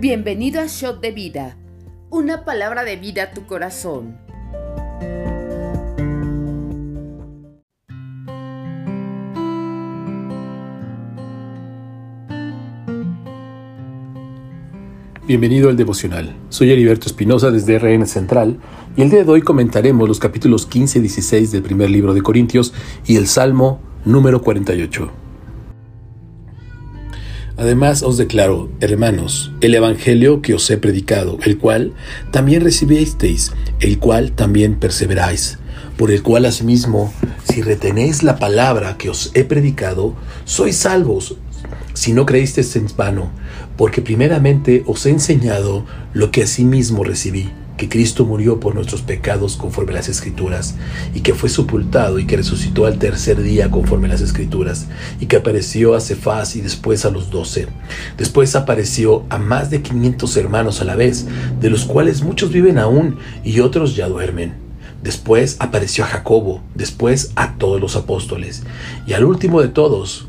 Bienvenido a Shot de Vida, una palabra de vida a tu corazón. Bienvenido al devocional. Soy Heriberto Espinosa desde RN Central y el día de hoy comentaremos los capítulos 15 y 16 del primer libro de Corintios y el Salmo número 48. Además os declaro, hermanos, el Evangelio que os he predicado, el cual también recibisteis, el cual también perseveráis, por el cual asimismo, si retenéis la palabra que os he predicado, sois salvos, si no creísteis en vano, porque primeramente os he enseñado lo que asimismo recibí que Cristo murió por nuestros pecados conforme a las Escrituras, y que fue sepultado y que resucitó al tercer día conforme a las Escrituras, y que apareció a Cefás y después a los doce. Después apareció a más de quinientos hermanos a la vez, de los cuales muchos viven aún y otros ya duermen. Después apareció a Jacobo, después a todos los apóstoles, y al último de todos,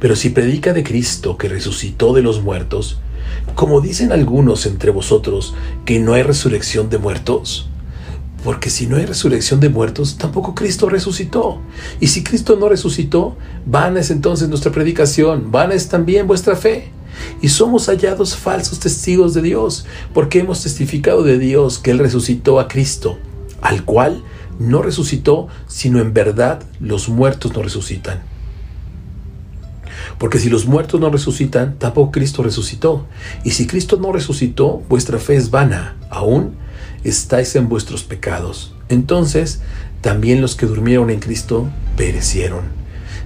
Pero si predica de Cristo que resucitó de los muertos, como dicen algunos entre vosotros que no hay resurrección de muertos, porque si no hay resurrección de muertos, tampoco Cristo resucitó. Y si Cristo no resucitó, vana es entonces nuestra predicación, vana es también vuestra fe. Y somos hallados falsos testigos de Dios, porque hemos testificado de Dios que Él resucitó a Cristo, al cual no resucitó, sino en verdad los muertos no resucitan. Porque si los muertos no resucitan, tampoco Cristo resucitó. Y si Cristo no resucitó, vuestra fe es vana, aún estáis en vuestros pecados. Entonces, también los que durmieron en Cristo perecieron.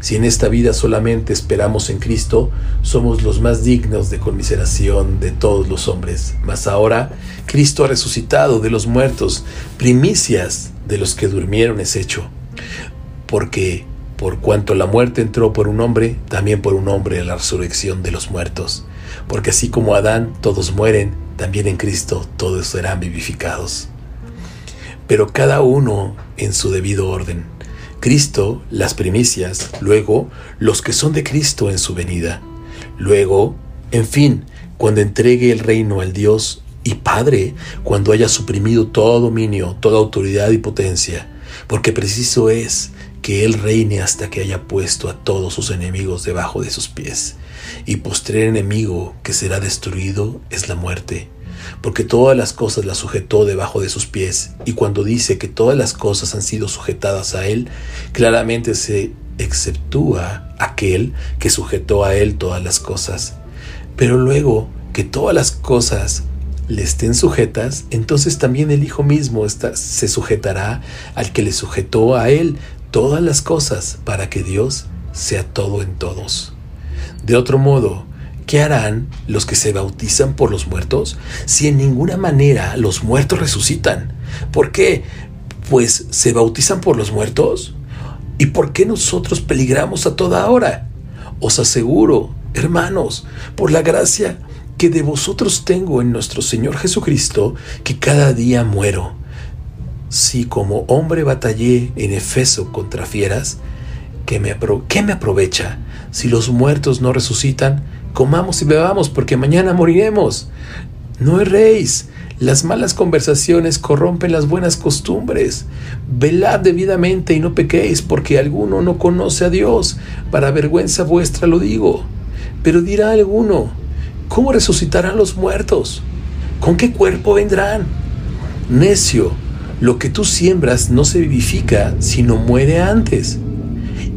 Si en esta vida solamente esperamos en Cristo, somos los más dignos de conmiseración de todos los hombres. Mas ahora Cristo ha resucitado de los muertos, primicias de los que durmieron es hecho. Porque por cuanto la muerte entró por un hombre, también por un hombre la resurrección de los muertos. Porque así como Adán todos mueren, también en Cristo todos serán vivificados. Pero cada uno en su debido orden. Cristo, las primicias, luego los que son de Cristo en su venida. Luego, en fin, cuando entregue el reino al Dios y Padre, cuando haya suprimido todo dominio, toda autoridad y potencia, porque preciso es que Él reine hasta que haya puesto a todos sus enemigos debajo de sus pies. Y postrer enemigo que será destruido es la muerte, porque todas las cosas las sujetó debajo de sus pies, y cuando dice que todas las cosas han sido sujetadas a Él, claramente se exceptúa aquel que sujetó a Él todas las cosas. Pero luego que todas las cosas le estén sujetas, entonces también el Hijo mismo se sujetará al que le sujetó a Él todas las cosas para que Dios sea todo en todos. De otro modo, ¿qué harán los que se bautizan por los muertos si en ninguna manera los muertos resucitan? ¿Por qué? Pues se bautizan por los muertos. ¿Y por qué nosotros peligramos a toda hora? Os aseguro, hermanos, por la gracia que de vosotros tengo en nuestro Señor Jesucristo, que cada día muero si como hombre batallé en Efeso contra fieras, ¿qué me, ¿qué me aprovecha? Si los muertos no resucitan, comamos y bebamos, porque mañana moriremos. No erréis. Las malas conversaciones corrompen las buenas costumbres. Velad debidamente y no pequéis, porque alguno no conoce a Dios. Para vergüenza vuestra lo digo. Pero dirá alguno, ¿cómo resucitarán los muertos? ¿Con qué cuerpo vendrán? Necio, lo que tú siembras no se vivifica, sino muere antes.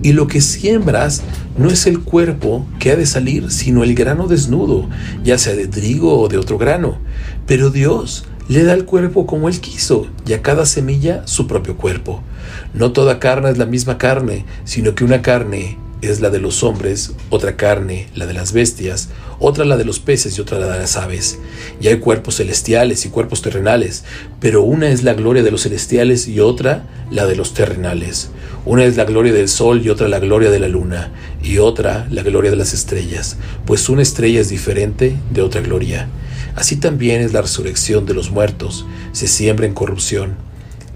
Y lo que siembras no es el cuerpo que ha de salir, sino el grano desnudo, ya sea de trigo o de otro grano. Pero Dios le da el cuerpo como Él quiso, y a cada semilla su propio cuerpo. No toda carne es la misma carne, sino que una carne es la de los hombres, otra carne, la de las bestias, otra la de los peces y otra la de las aves. Y hay cuerpos celestiales y cuerpos terrenales, pero una es la gloria de los celestiales y otra la de los terrenales. Una es la gloria del sol y otra la gloria de la luna, y otra la gloria de las estrellas, pues una estrella es diferente de otra gloria. Así también es la resurrección de los muertos, se siembra en corrupción,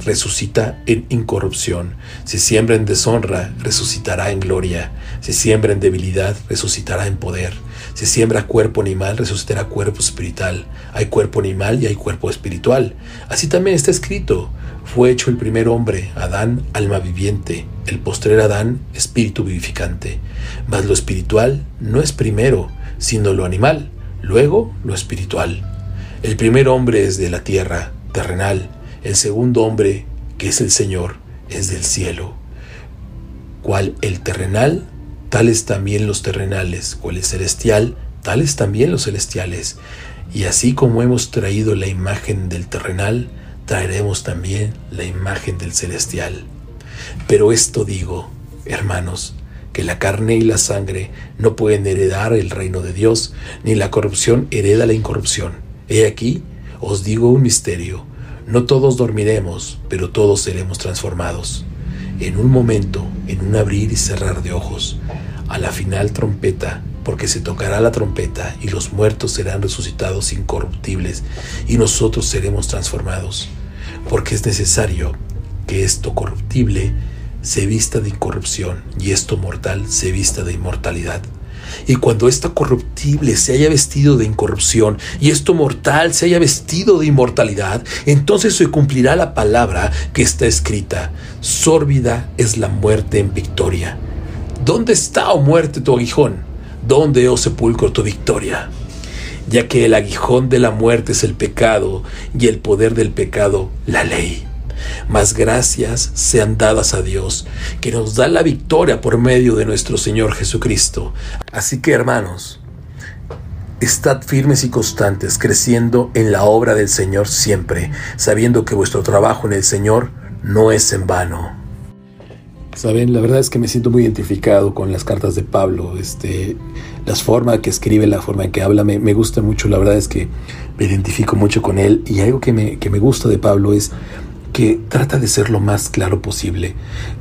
resucita en incorrupción, se siembra en deshonra, resucitará en gloria, se siembra en debilidad, resucitará en poder, se siembra cuerpo animal, resucitará cuerpo espiritual, hay cuerpo animal y hay cuerpo espiritual. Así también está escrito, fue hecho el primer hombre, Adán, alma viviente, el postrer Adán, espíritu vivificante. Mas lo espiritual no es primero, sino lo animal, luego lo espiritual. El primer hombre es de la tierra, terrenal, el segundo hombre, que es el Señor, es del cielo. Cual el terrenal, tales también los terrenales, cual el celestial, tales también los celestiales. Y así como hemos traído la imagen del terrenal, traeremos también la imagen del celestial. Pero esto digo, hermanos, que la carne y la sangre no pueden heredar el reino de Dios, ni la corrupción hereda la incorrupción. He aquí, os digo un misterio, no todos dormiremos, pero todos seremos transformados. En un momento, en un abrir y cerrar de ojos, a la final trompeta, porque se tocará la trompeta y los muertos serán resucitados incorruptibles y nosotros seremos transformados, porque es necesario que esto corruptible se vista de incorrupción y esto mortal se vista de inmortalidad. Y cuando esto corruptible se haya vestido de incorrupción y esto mortal se haya vestido de inmortalidad, entonces se cumplirá la palabra que está escrita. Sórbida es la muerte en victoria. ¿Dónde está, oh muerte, tu aguijón? ¿Dónde, oh sepulcro, tu victoria? Ya que el aguijón de la muerte es el pecado y el poder del pecado la ley. Mas gracias sean dadas a Dios, que nos da la victoria por medio de nuestro Señor Jesucristo. Así que hermanos, Estad firmes y constantes, creciendo en la obra del Señor siempre, sabiendo que vuestro trabajo en el Señor no es en vano. Saben, la verdad es que me siento muy identificado con las cartas de Pablo. Este, las formas que escribe, la forma en que habla, me, me, gusta mucho. La verdad es que me identifico mucho con él. Y algo que me, que me gusta de Pablo es que trata de ser lo más claro posible,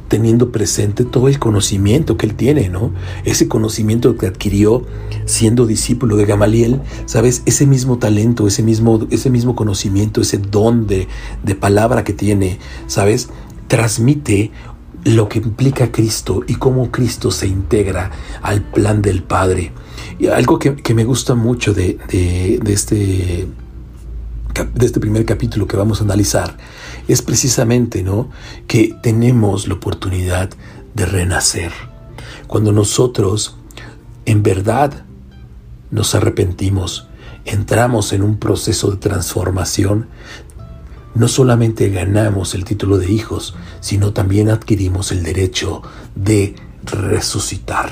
teniendo presente todo el conocimiento que él tiene, ¿no? Ese conocimiento que adquirió siendo discípulo de Gamaliel, ¿sabes? Ese mismo talento, ese mismo, ese mismo conocimiento, ese don de, de palabra que tiene, ¿sabes? Transmite lo que implica Cristo y cómo Cristo se integra al plan del Padre. Y algo que, que me gusta mucho de, de, este de este primer capítulo que vamos a analizar es precisamente ¿no? que tenemos la oportunidad de renacer. Cuando nosotros en verdad nos arrepentimos, entramos en un proceso de transformación, no solamente ganamos el título de hijos, sino también adquirimos el derecho de resucitar.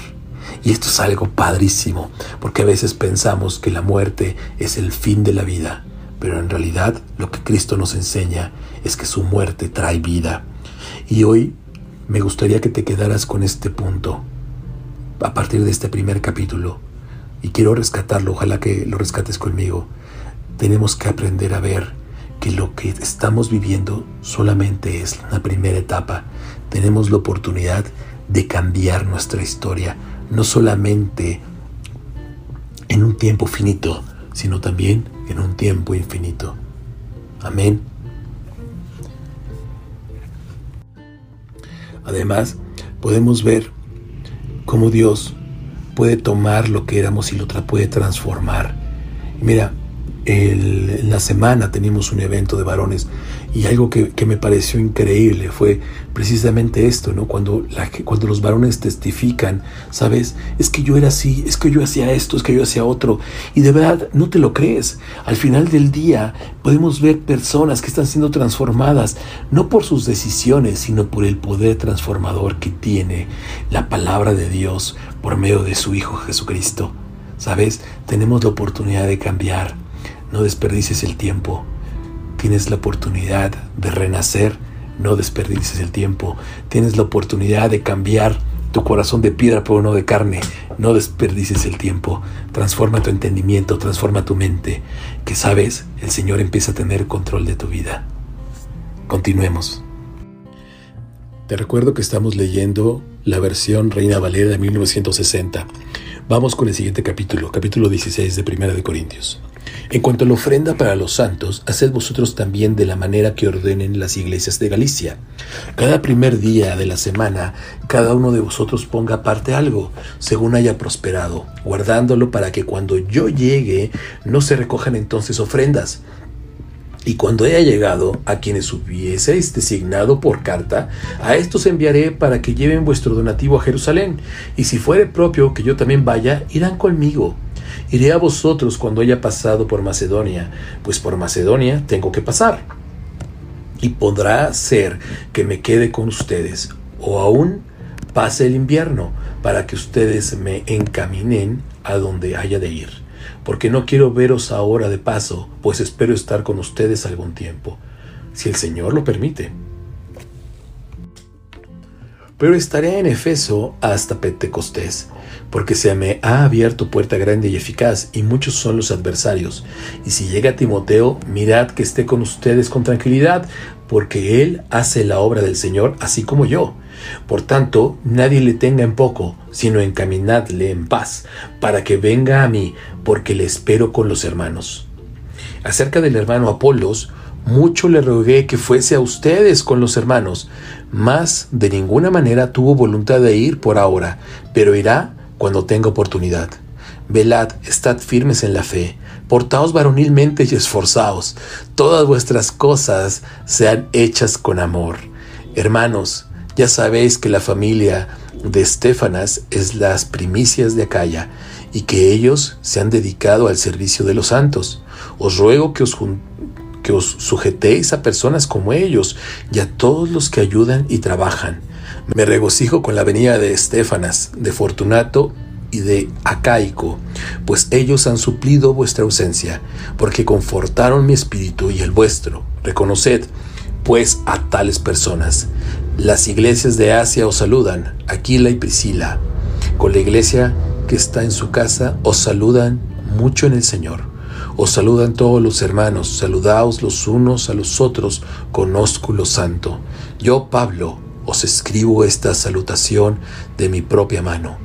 Y esto es algo padrísimo, porque a veces pensamos que la muerte es el fin de la vida, pero en realidad lo que Cristo nos enseña es que su muerte trae vida. Y hoy me gustaría que te quedaras con este punto a partir de este primer capítulo. Y quiero rescatarlo, ojalá que lo rescates conmigo. Tenemos que aprender a ver que lo que estamos viviendo solamente es la primera etapa. Tenemos la oportunidad de cambiar nuestra historia, no solamente en un tiempo finito, sino también en un tiempo infinito. Amén. Además, podemos ver cómo Dios puede tomar lo que éramos y lo puede transformar. Mira, en la semana teníamos un evento de varones y algo que, me pareció increíble fue precisamente esto, ¿no? Cuando, cuando los varones testifican, ¿sabes? Es que yo era así, es que yo hacía esto, es que yo hacía otro. Y de verdad, no te lo crees. Al final del día podemos ver personas que están siendo transformadas, no por sus decisiones, sino por el poder transformador que tiene la palabra de Dios por medio de su Hijo Jesucristo. ¿Sabes? Tenemos la oportunidad de cambiar. No desperdices el tiempo Tienes la oportunidad de renacer, no desperdices el tiempo. Tienes la oportunidad de cambiar tu corazón de piedra pero no de carne. No desperdices el tiempo. Transforma tu entendimiento, transforma tu mente. Que sabes, el Señor empieza a tener control de tu vida. Continuemos. Te recuerdo que estamos leyendo la versión Reina Valera de 1960. Vamos con el siguiente capítulo, capítulo 16 de Primera de Corintios. En cuanto a la ofrenda para los santos, haced vosotros también de la manera que ordenen las iglesias de Galicia. Cada primer día de la semana, cada uno de vosotros ponga aparte algo, según haya prosperado, guardándolo para que cuando yo llegue no se recojan entonces ofrendas. Y cuando haya llegado a quienes hubieseis designado por carta, a estos enviaré para que lleven vuestro donativo a Jerusalén. Y si fuere propio que yo también vaya, irán conmigo Iré a vosotros cuando haya pasado por Macedonia, pues por Macedonia tengo que pasar. Y podrá ser que me quede con ustedes, o aún pase el invierno, para que ustedes me encaminen a donde haya de ir. Porque no quiero veros ahora de paso, pues espero estar con ustedes algún tiempo, si el Señor lo permite. Pero estaré en Efeso hasta Pentecostés porque se me ha abierto puerta grande y eficaz, y muchos son los adversarios. Y si llega Timoteo, mirad que esté con ustedes con tranquilidad, porque él hace la obra del Señor, así como yo. Por tanto, nadie le tenga en poco, sino encaminadle en paz, para que venga a mí, porque le espero con los hermanos. Acerca del hermano Apolos, mucho le rogué que fuese a ustedes con los hermanos, mas de ninguna manera tuvo voluntad de ir por ahora, pero irá cuando tenga oportunidad. Velad, estad firmes en la fe, portaos varonilmente y esforzaos, todas vuestras cosas sean hechas con amor. Hermanos, ya sabéis que la familia de Estefanas es las primicias de Acaya, y que ellos se han dedicado al servicio de los santos. Os ruego que os, que os sujetéis a personas como ellos y a todos los que ayudan y trabajan me regocijo con la venida de Estefanas, de Fortunato y de Acaico, pues ellos han suplido vuestra ausencia, porque confortaron mi espíritu y el vuestro. Reconoced, pues, a tales personas. Las iglesias de Asia os saludan, Aquila y Priscila. Con la iglesia que está en su casa os saludan mucho en el Señor. Os saludan todos los hermanos, saludaos los unos a los otros con ósculo santo. Yo, Pablo, os escribo esta salutación de mi propia mano.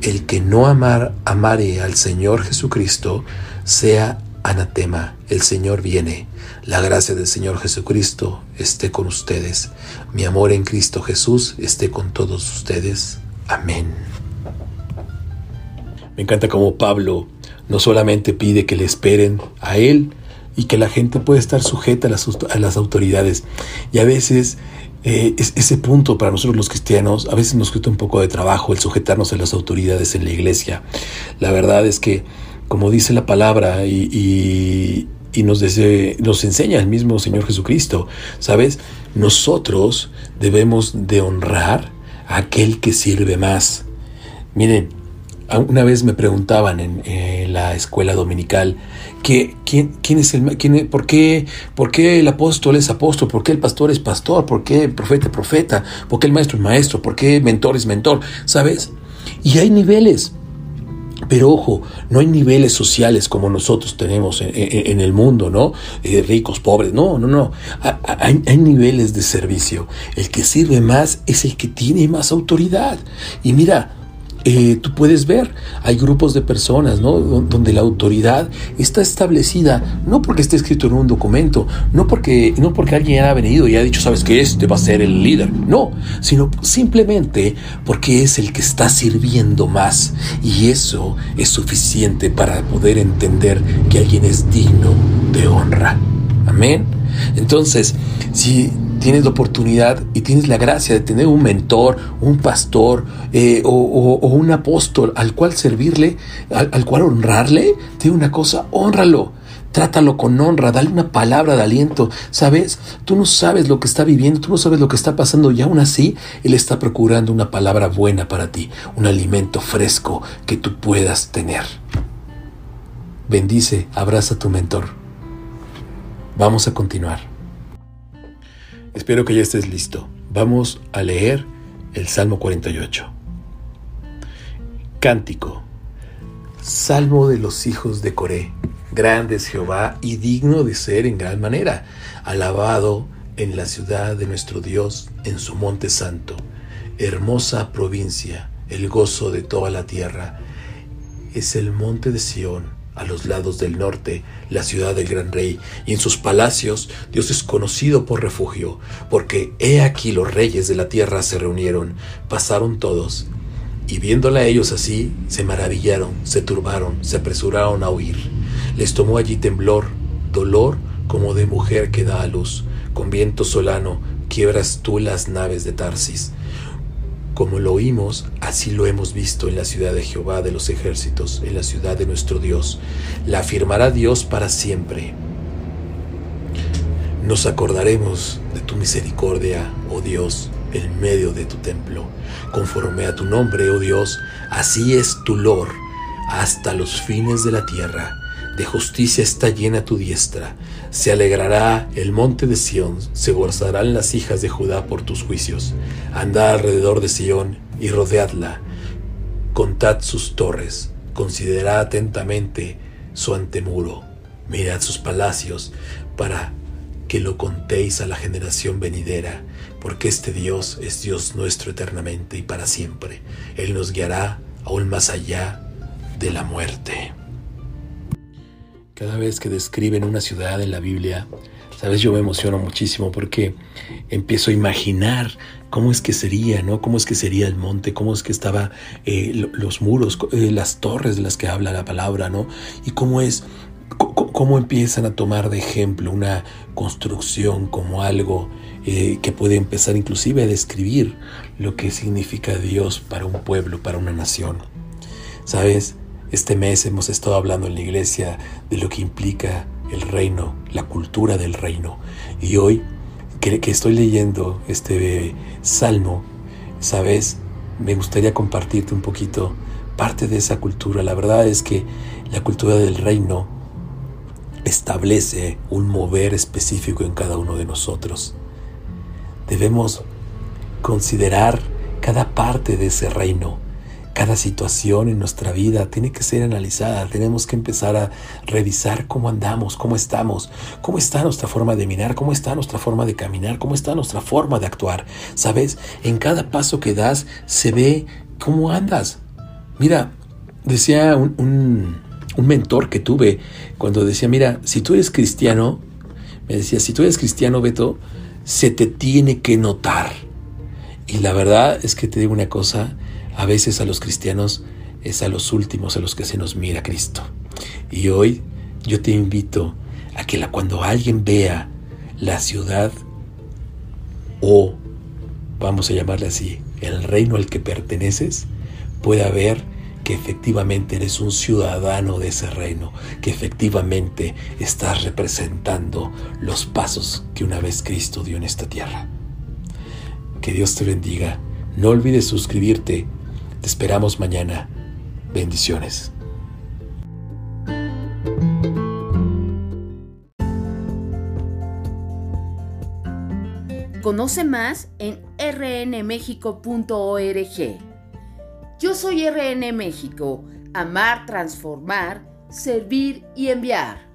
El que no amar, amare al Señor Jesucristo, sea anatema. El Señor viene. La gracia del Señor Jesucristo esté con ustedes. Mi amor en Cristo Jesús esté con todos ustedes. Amén. Me encanta como Pablo no solamente pide que le esperen a Él y que la gente pueda estar sujeta a las, autoridades. Y a veces eh, ese punto para nosotros los cristianos a veces nos cuesta un poco de trabajo el sujetarnos a las autoridades en la iglesia. La verdad es que, como dice la palabra y, nos, nos enseña el mismo Señor Jesucristo, ¿sabes? Nosotros debemos de honrar a aquel que sirve más. Miren, una vez me preguntaban en la escuela dominical, quién, quién es el, quién, por, qué, ¿Por qué el apóstol es apóstol? ¿Por qué el pastor es pastor? ¿Por qué el profeta es profeta? ¿Por qué el maestro es maestro? ¿Por qué mentor es mentor? ¿Sabes? Y hay niveles. Pero ojo, no hay niveles sociales como nosotros tenemos en, el mundo, ¿no? Eh, ricos, pobres, no, no, no. Hay, niveles de servicio. El que sirve más es el que tiene más autoridad. Y mira, eh, tú puedes ver, hay grupos de personas, ¿no? Donde la autoridad está establecida, no porque esté escrito en un documento, no porque, no porque alguien ha venido y ha dicho, sabes que este va a ser el líder, no, sino simplemente porque es el que está sirviendo más y eso es suficiente para poder entender que alguien es digno de honra. Amén. Entonces, si tienes la oportunidad y tienes la gracia de tener un mentor, un pastor eh, o, un apóstol al cual servirle, al, cual honrarle, te una cosa, honralo. Trátalo con honra, dale una palabra de aliento. ¿Sabes? Tú no sabes lo que está viviendo, tú no sabes lo que está pasando y aún así Él está procurando una palabra buena para ti, un alimento fresco que tú puedas tener. Bendice, abraza a tu mentor. Vamos a continuar. Espero que ya estés listo. Vamos a leer el Salmo 48. Cántico. Salmo de los hijos de Coré. Grande es Jehová y digno de ser en gran manera, alabado en la ciudad de nuestro Dios, en su monte santo. Hermosa provincia, el gozo de toda la tierra. Es el monte de Sión, a los lados del norte, la ciudad del gran rey, y en sus palacios Dios es conocido por refugio, porque he aquí los reyes de la tierra se reunieron, pasaron todos, y viéndola ellos así, se maravillaron, se turbaron, se apresuraron a huir. Les tomó allí temblor, dolor como de mujer que da a luz. Con viento solano quiebras tú las naves de Tarsis. Como lo oímos, así lo hemos visto en la ciudad de Jehová de los ejércitos, en la ciudad de nuestro Dios. La afirmará Dios para siempre. Nos acordaremos de tu misericordia, oh Dios, en medio de tu templo. Conforme a tu nombre, oh Dios, así es tu lor hasta los fines de la tierra. De justicia está llena tu diestra. Se alegrará el monte de Sión, se gozarán las hijas de Judá por tus juicios. Andad alrededor de Sión y rodeadla. Contad sus torres, considerad atentamente su antemuro. Mirad sus palacios para que lo contéis a la generación venidera, porque este Dios es Dios nuestro eternamente y para siempre. Él nos guiará aún más allá de la muerte. Cada vez que describen una ciudad en la Biblia, sabes, yo me emociono muchísimo porque empiezo a imaginar cómo es que sería, ¿no? Cómo es que sería el monte, cómo es que estaban eh, los muros, eh, las torres de las que habla la palabra, ¿no? Y cómo es cómo empiezan a tomar de ejemplo una construcción como algo eh, que puede empezar inclusive a describir lo que significa Dios para un pueblo, para una nación. Sabes, este mes hemos estado hablando en la iglesia de lo que implica el reino, la cultura del reino. Y hoy que, estoy leyendo este salmo, sabes, me gustaría compartirte un poquito parte de esa cultura. La verdad es que la cultura del reino establece un mover específico en cada uno de nosotros. Debemos considerar cada parte de ese reino. Cada situación en nuestra vida tiene que ser analizada. Tenemos que empezar a revisar cómo andamos, cómo estamos, cómo está nuestra forma de mirar, cómo está nuestra forma de caminar, cómo está nuestra forma de actuar. Sabes, en cada paso que das se ve cómo andas. Mira, decía un, un mentor que tuve cuando decía, mira, si tú eres cristiano, me decía, si tú eres cristiano, Beto, se te tiene que notar. Y la verdad es que te digo una cosa, a veces a los cristianos es a los últimos a los que se nos mira Cristo. Y hoy yo te invito a que cuando alguien vea la ciudad o, vamos a llamarle así, el reino al que perteneces, pueda ver que efectivamente eres un ciudadano de ese reino, que efectivamente estás representando los pasos que una vez Cristo dio en esta tierra. Que Dios te bendiga. No olvides suscribirte. Te esperamos mañana. Bendiciones. Conoce más en rnmexico.org. Yo soy RN México, amar, transformar, servir y enviar.